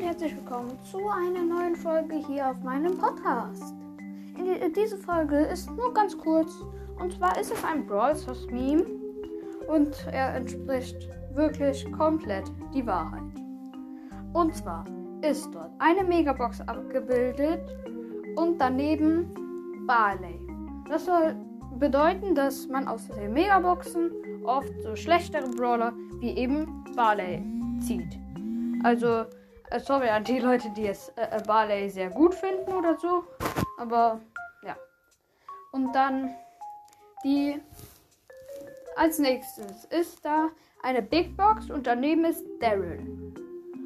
willkommen zu einer neuen Folge hier auf meinem Podcast. Die, diese Folge ist nur ganz kurz und zwar ist es ein Brawl Stars Meme und er entspricht wirklich komplett die Wahrheit. Und zwar ist dort eine Megabox abgebildet und daneben Barley. Das soll bedeuten, dass man aus den Megaboxen oft so schlechtere Brawler wie eben Barley zieht. Also, äh, sorry an die Leute, die es äh, äh, Barley sehr gut finden oder so. Aber ja. Und dann die. Als nächstes ist da eine Big Box und daneben ist Daryl.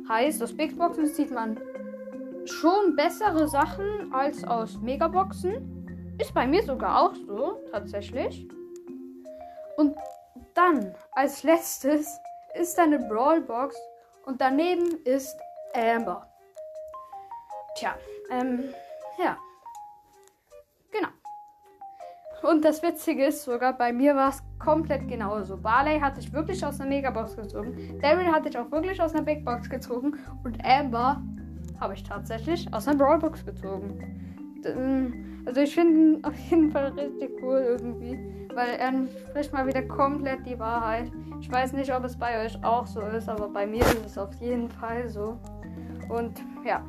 Heißt, aus Big Boxen sieht man schon bessere Sachen als aus Megaboxen. Ist bei mir sogar auch so, tatsächlich. Und dann, als letztes, ist eine Brawlbox und daneben ist Amber. Tja, ähm, ja. Genau. Und das Witzige ist sogar, bei mir war es komplett genauso. Barley hatte ich wirklich aus einer Megabox gezogen. Daryl hatte ich auch wirklich aus einer Big Box gezogen. Und Amber habe ich tatsächlich aus einer Brawlbox gezogen. Ähm, also ich finde ihn auf jeden Fall richtig cool irgendwie. Weil er spricht mal wieder komplett die Wahrheit. Ich weiß nicht, ob es bei euch auch so ist, aber bei mir ist es auf jeden Fall so. Und ja,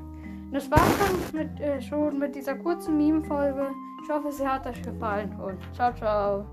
das war schon mit, äh, schon mit dieser kurzen Meme-Folge. Ich hoffe, sie hat euch gefallen und ciao, ciao.